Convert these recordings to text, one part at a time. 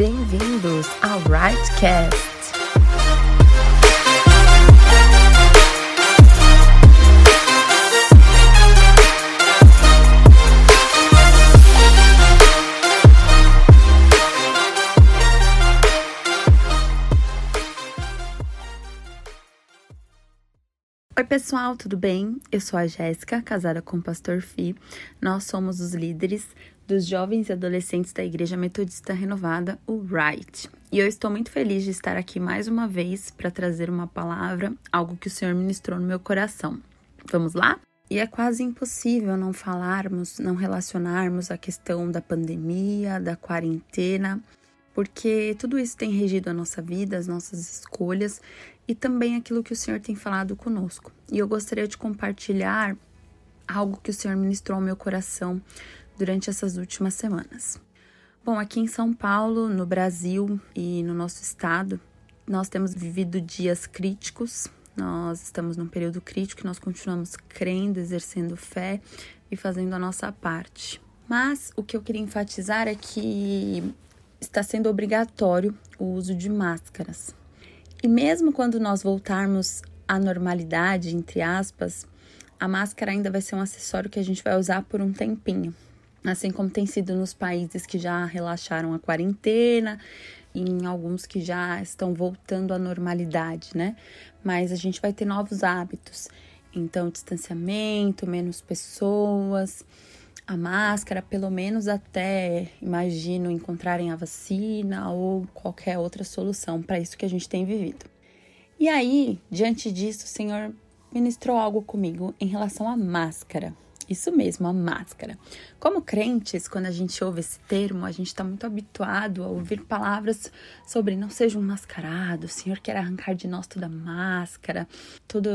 Bem-vindos ao Rightcast. Oi, pessoal, tudo bem? Eu sou a Jéssica, casada com o pastor Fi. Nós somos os líderes dos jovens e adolescentes da Igreja Metodista Renovada, o RIGHT. E eu estou muito feliz de estar aqui mais uma vez para trazer uma palavra, algo que o Senhor ministrou no meu coração. Vamos lá? E é quase impossível não falarmos, não relacionarmos a questão da pandemia, da quarentena, porque tudo isso tem regido a nossa vida, as nossas escolhas e também aquilo que o Senhor tem falado conosco. E eu gostaria de compartilhar algo que o Senhor ministrou ao meu coração durante essas últimas semanas. Bom, aqui em São Paulo, no Brasil e no nosso estado, nós temos vivido dias críticos. Nós estamos num período crítico e nós continuamos crendo, exercendo fé e fazendo a nossa parte. Mas o que eu queria enfatizar é que está sendo obrigatório o uso de máscaras. E mesmo quando nós voltarmos à normalidade, entre aspas, a máscara ainda vai ser um acessório que a gente vai usar por um tempinho. Assim como tem sido nos países que já relaxaram a quarentena, em alguns que já estão voltando à normalidade, né? Mas a gente vai ter novos hábitos. Então, distanciamento, menos pessoas, a máscara, pelo menos até, imagino, encontrarem a vacina ou qualquer outra solução para isso que a gente tem vivido. E aí, diante disso, o Senhor ministrou algo comigo em relação à máscara. Isso mesmo, a máscara. Como crentes, quando a gente ouve esse termo, a gente está muito habituado a ouvir palavras sobre não seja um mascarado, o Senhor quer arrancar de nós toda máscara, tudo,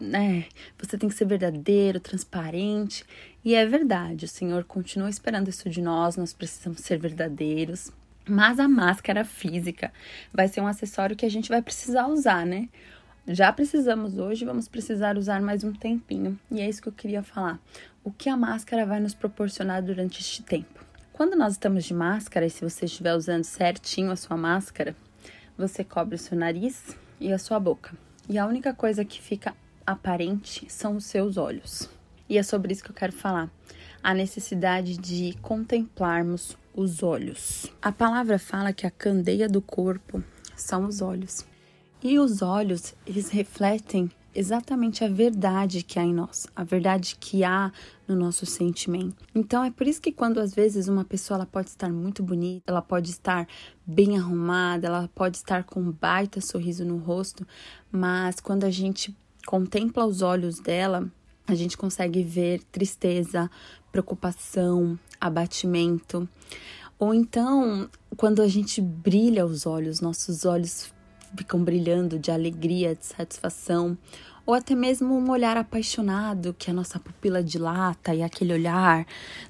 né? Você tem que ser verdadeiro, transparente. E é verdade, o Senhor continua esperando isso de nós, nós precisamos ser verdadeiros. Mas a máscara física vai ser um acessório que a gente vai precisar usar, né? Já precisamos hoje, vamos precisar usar mais um tempinho. E é isso que eu queria falar. O que a máscara vai nos proporcionar durante este tempo? Quando nós estamos de máscara, e se você estiver usando certinho a sua máscara, você cobre o seu nariz e a sua boca. E a única coisa que fica aparente são os seus olhos. E é sobre isso que eu quero falar. A necessidade de contemplarmos os olhos. A palavra fala que a candeia do corpo são os olhos. E os olhos, eles refletem exatamente a verdade que há em nós, a verdade que há no nosso sentimento. Então é por isso que quando às vezes uma pessoa ela pode estar muito bonita, ela pode estar bem arrumada, ela pode estar com um baita sorriso no rosto, mas quando a gente contempla os olhos dela, a gente consegue ver tristeza, preocupação, abatimento. Ou então, quando a gente brilha os olhos, nossos olhos ficam brilhando de alegria, de satisfação, ou até mesmo um olhar apaixonado que a nossa pupila dilata e aquele olhar,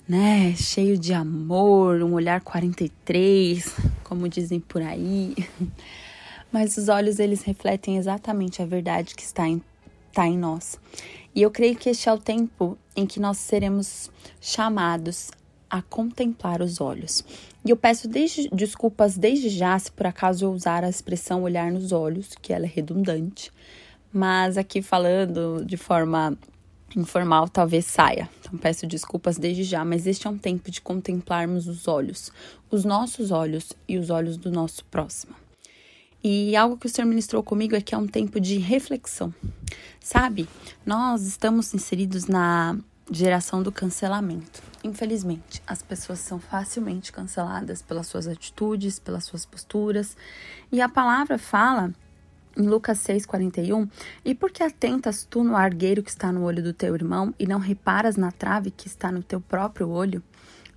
né, cheio de amor, um olhar 43, como dizem por aí. Mas os olhos eles refletem exatamente a verdade que está em, está em nós. E eu creio que este é o tempo em que nós seremos chamados a contemplar os olhos. E eu peço desde, desculpas desde já se por acaso eu usar a expressão olhar nos olhos, que ela é redundante, mas aqui falando de forma informal talvez saia. Então peço desculpas desde já, mas este é um tempo de contemplarmos os olhos, os nossos olhos e os olhos do nosso próximo. E algo que o Senhor ministrou comigo é que é um tempo de reflexão. Sabe, nós estamos inseridos na Geração do cancelamento. Infelizmente, as pessoas são facilmente canceladas pelas suas atitudes, pelas suas posturas. E a palavra fala em Lucas 6,41: E por que atentas tu no argueiro que está no olho do teu irmão e não reparas na trave que está no teu próprio olho?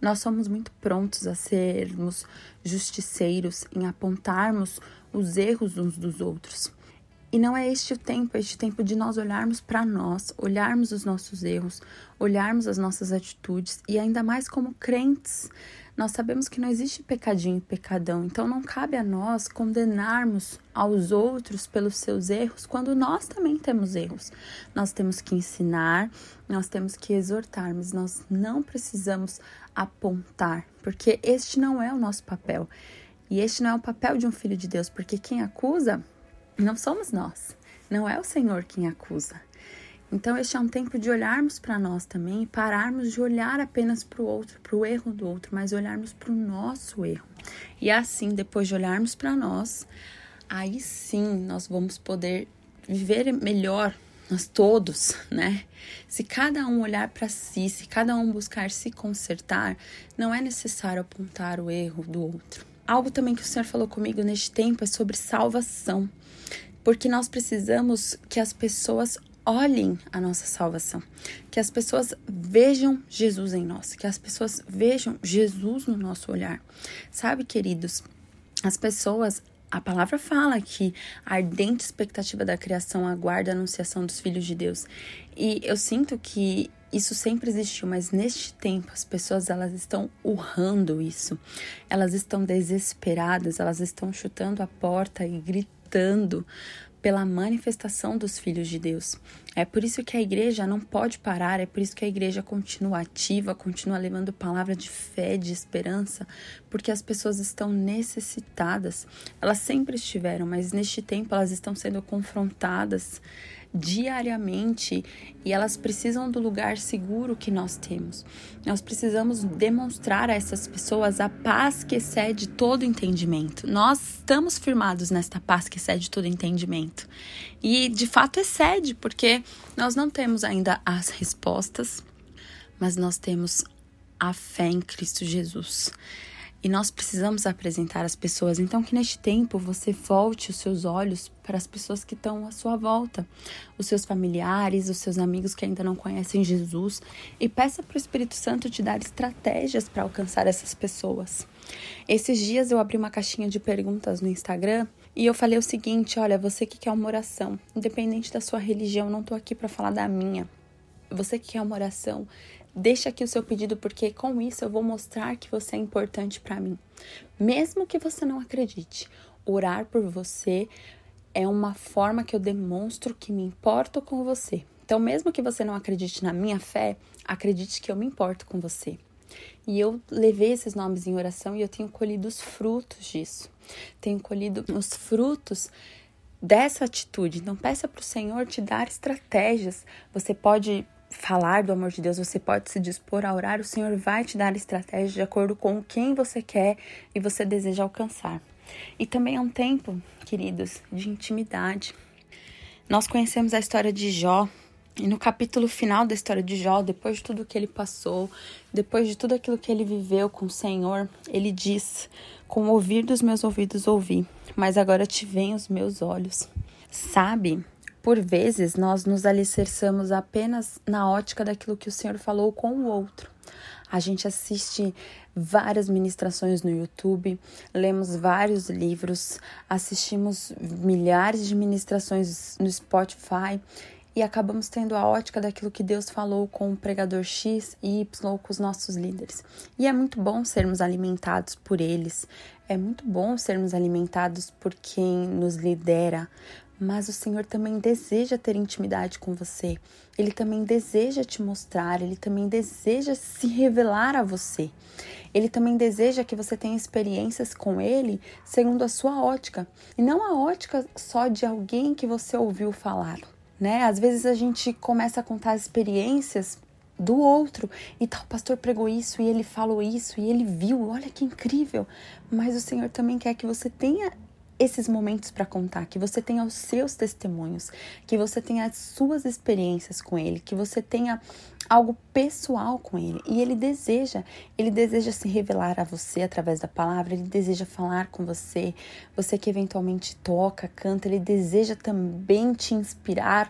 Nós somos muito prontos a sermos justiceiros, em apontarmos os erros uns dos outros. E não é este o tempo, é este tempo de nós olharmos para nós, olharmos os nossos erros, olharmos as nossas atitudes e ainda mais como crentes. Nós sabemos que não existe pecadinho e pecadão, então não cabe a nós condenarmos aos outros pelos seus erros quando nós também temos erros. Nós temos que ensinar, nós temos que exortar, mas nós não precisamos apontar, porque este não é o nosso papel. E este não é o papel de um filho de Deus, porque quem acusa não somos nós, não é o Senhor quem acusa. Então, este é um tempo de olharmos para nós também pararmos de olhar apenas para o outro, para o erro do outro, mas olharmos para o nosso erro. E assim, depois de olharmos para nós, aí sim nós vamos poder viver melhor nós todos, né? Se cada um olhar para si, se cada um buscar se consertar, não é necessário apontar o erro do outro. Algo também que o Senhor falou comigo neste tempo é sobre salvação, porque nós precisamos que as pessoas olhem a nossa salvação, que as pessoas vejam Jesus em nós, que as pessoas vejam Jesus no nosso olhar. Sabe, queridos, as pessoas a palavra fala que a ardente expectativa da criação aguarda a anunciação dos filhos de Deus. E eu sinto que isso sempre existiu, mas neste tempo as pessoas elas estão urrando isso. Elas estão desesperadas, elas estão chutando a porta e gritando pela manifestação dos filhos de Deus. É por isso que a igreja não pode parar, é por isso que a igreja continua ativa, continua levando palavra de fé, de esperança, porque as pessoas estão necessitadas. Elas sempre estiveram, mas neste tempo elas estão sendo confrontadas diariamente e elas precisam do lugar seguro que nós temos. Nós precisamos demonstrar a essas pessoas a paz que excede todo entendimento. Nós estamos firmados nesta paz que excede todo entendimento. E de fato excede, porque nós não temos ainda as respostas, mas nós temos a fé em Cristo Jesus. E nós precisamos apresentar as pessoas. Então, que neste tempo você volte os seus olhos para as pessoas que estão à sua volta, os seus familiares, os seus amigos que ainda não conhecem Jesus, e peça para o Espírito Santo te dar estratégias para alcançar essas pessoas. Esses dias eu abri uma caixinha de perguntas no Instagram e eu falei o seguinte: olha, você que quer uma oração, independente da sua religião, não estou aqui para falar da minha. Você que quer uma oração, Deixa aqui o seu pedido, porque com isso eu vou mostrar que você é importante para mim. Mesmo que você não acredite, orar por você é uma forma que eu demonstro que me importo com você. Então, mesmo que você não acredite na minha fé, acredite que eu me importo com você. E eu levei esses nomes em oração e eu tenho colhido os frutos disso. Tenho colhido os frutos dessa atitude. Então, peça para o Senhor te dar estratégias. Você pode falar do amor de Deus, você pode se dispor a orar, o Senhor vai te dar estratégia de acordo com quem você quer e você deseja alcançar. E também é um tempo, queridos, de intimidade. Nós conhecemos a história de Jó, e no capítulo final da história de Jó, depois de tudo que ele passou, depois de tudo aquilo que ele viveu com o Senhor, ele diz: Com o ouvir dos meus ouvidos ouvi, mas agora te veem os meus olhos. Sabe por vezes, nós nos alicerçamos apenas na ótica daquilo que o Senhor falou com o outro. A gente assiste várias ministrações no YouTube, lemos vários livros, assistimos milhares de ministrações no Spotify e acabamos tendo a ótica daquilo que Deus falou com o pregador X e Y, com os nossos líderes. E é muito bom sermos alimentados por eles, é muito bom sermos alimentados por quem nos lidera, mas o Senhor também deseja ter intimidade com você. Ele também deseja te mostrar, ele também deseja se revelar a você. Ele também deseja que você tenha experiências com ele segundo a sua ótica, e não a ótica só de alguém que você ouviu falar, né? Às vezes a gente começa a contar as experiências do outro. E tal, pastor pregou isso e ele falou isso e ele viu, olha que incrível. Mas o Senhor também quer que você tenha esses momentos para contar, que você tenha os seus testemunhos, que você tenha as suas experiências com ele, que você tenha algo pessoal com ele. E ele deseja, ele deseja se revelar a você através da palavra, ele deseja falar com você, você que eventualmente toca, canta, ele deseja também te inspirar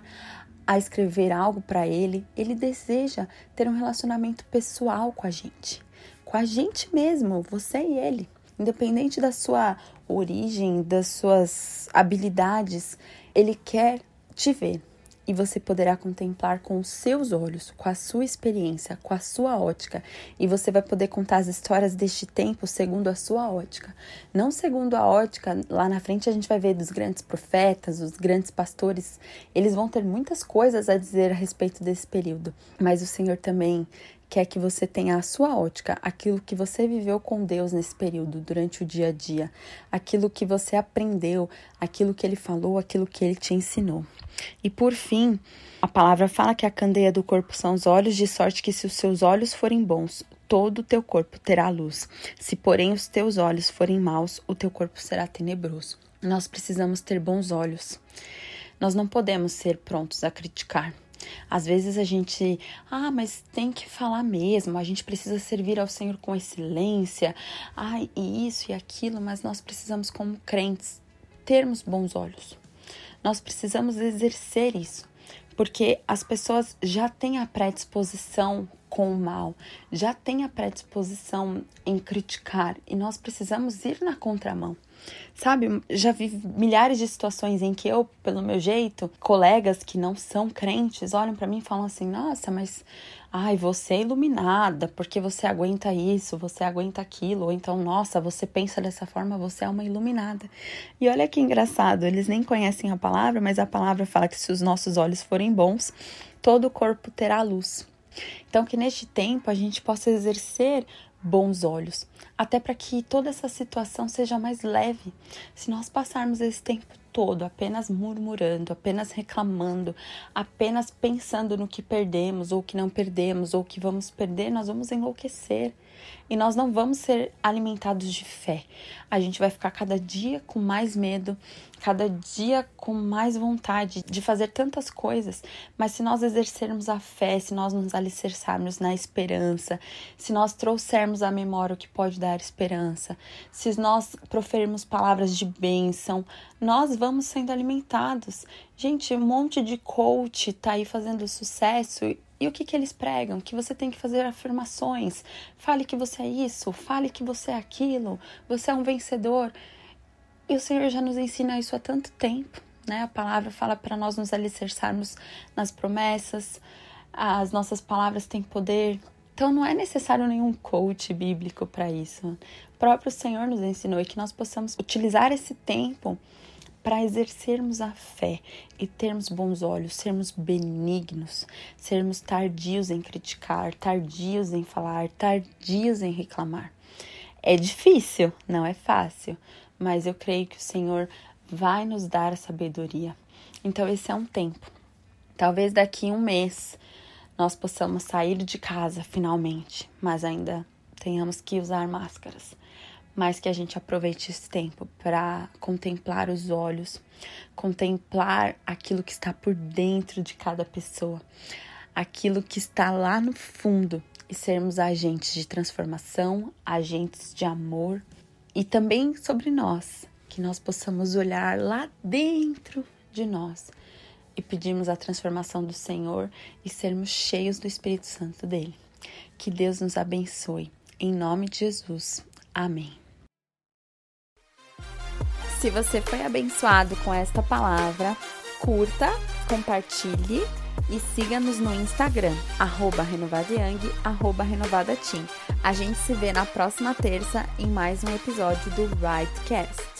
a escrever algo para ele, ele deseja ter um relacionamento pessoal com a gente, com a gente mesmo, você e ele. Independente da sua origem, das suas habilidades, ele quer te ver. E você poderá contemplar com os seus olhos, com a sua experiência, com a sua ótica, e você vai poder contar as histórias deste tempo segundo a sua ótica. Não segundo a ótica, lá na frente a gente vai ver dos grandes profetas, os grandes pastores, eles vão ter muitas coisas a dizer a respeito desse período, mas o Senhor também quer que você tenha a sua ótica, aquilo que você viveu com Deus nesse período, durante o dia a dia, aquilo que você aprendeu, aquilo que ele falou, aquilo que ele te ensinou. E por fim, a palavra fala que a candeia do corpo são os olhos, de sorte que se os seus olhos forem bons, todo o teu corpo terá luz. Se, porém, os teus olhos forem maus, o teu corpo será tenebroso. Nós precisamos ter bons olhos. Nós não podemos ser prontos a criticar. Às vezes a gente, ah, mas tem que falar mesmo, a gente precisa servir ao Senhor com excelência, ai, e isso e aquilo, mas nós precisamos, como crentes, termos bons olhos. Nós precisamos exercer isso, porque as pessoas já têm a predisposição com o mal, já têm a predisposição em criticar e nós precisamos ir na contramão. Sabe, já vi milhares de situações em que eu, pelo meu jeito, colegas que não são crentes olham para mim e falam assim: "Nossa, mas ai, você é iluminada, porque você aguenta isso, você aguenta aquilo", ou então, "Nossa, você pensa dessa forma, você é uma iluminada". E olha que engraçado, eles nem conhecem a palavra, mas a palavra fala que se os nossos olhos forem bons, todo o corpo terá luz. Então, que neste tempo a gente possa exercer bons olhos, até para que toda essa situação seja mais leve. Se nós passarmos esse tempo todo apenas murmurando, apenas reclamando, apenas pensando no que perdemos ou que não perdemos ou que vamos perder, nós vamos enlouquecer e nós não vamos ser alimentados de fé. A gente vai ficar cada dia com mais medo, cada dia com mais vontade de fazer tantas coisas, mas se nós exercermos a fé, se nós nos alicerçarmos na esperança, se nós trouxermos à memória o que pode dar esperança, se nós proferirmos palavras de bênção, nós vamos sendo alimentados. Gente, um monte de coach tá aí fazendo sucesso e o que, que eles pregam? Que você tem que fazer afirmações. Fale que você é isso, fale que você é aquilo, você é um vencedor. E o Senhor já nos ensina isso há tanto tempo, né? A palavra fala para nós nos alicerçarmos nas promessas, as nossas palavras têm poder. Então não é necessário nenhum coach bíblico para isso. O próprio Senhor nos ensinou e que nós possamos utilizar esse tempo para exercermos a fé e termos bons olhos, sermos benignos, sermos tardios em criticar, tardios em falar, tardios em reclamar. É difícil, não é fácil, mas eu creio que o Senhor vai nos dar a sabedoria. Então, esse é um tempo. Talvez daqui um mês nós possamos sair de casa finalmente, mas ainda tenhamos que usar máscaras. Mas que a gente aproveite esse tempo para contemplar os olhos, contemplar aquilo que está por dentro de cada pessoa, aquilo que está lá no fundo e sermos agentes de transformação, agentes de amor e também sobre nós, que nós possamos olhar lá dentro de nós e pedirmos a transformação do Senhor e sermos cheios do Espírito Santo dele. Que Deus nos abençoe. Em nome de Jesus. Amém. Se você foi abençoado com esta palavra, curta, compartilhe e siga-nos no Instagram, arroba renovadayang, arroba renovadateam. A gente se vê na próxima terça em mais um episódio do Rightcast.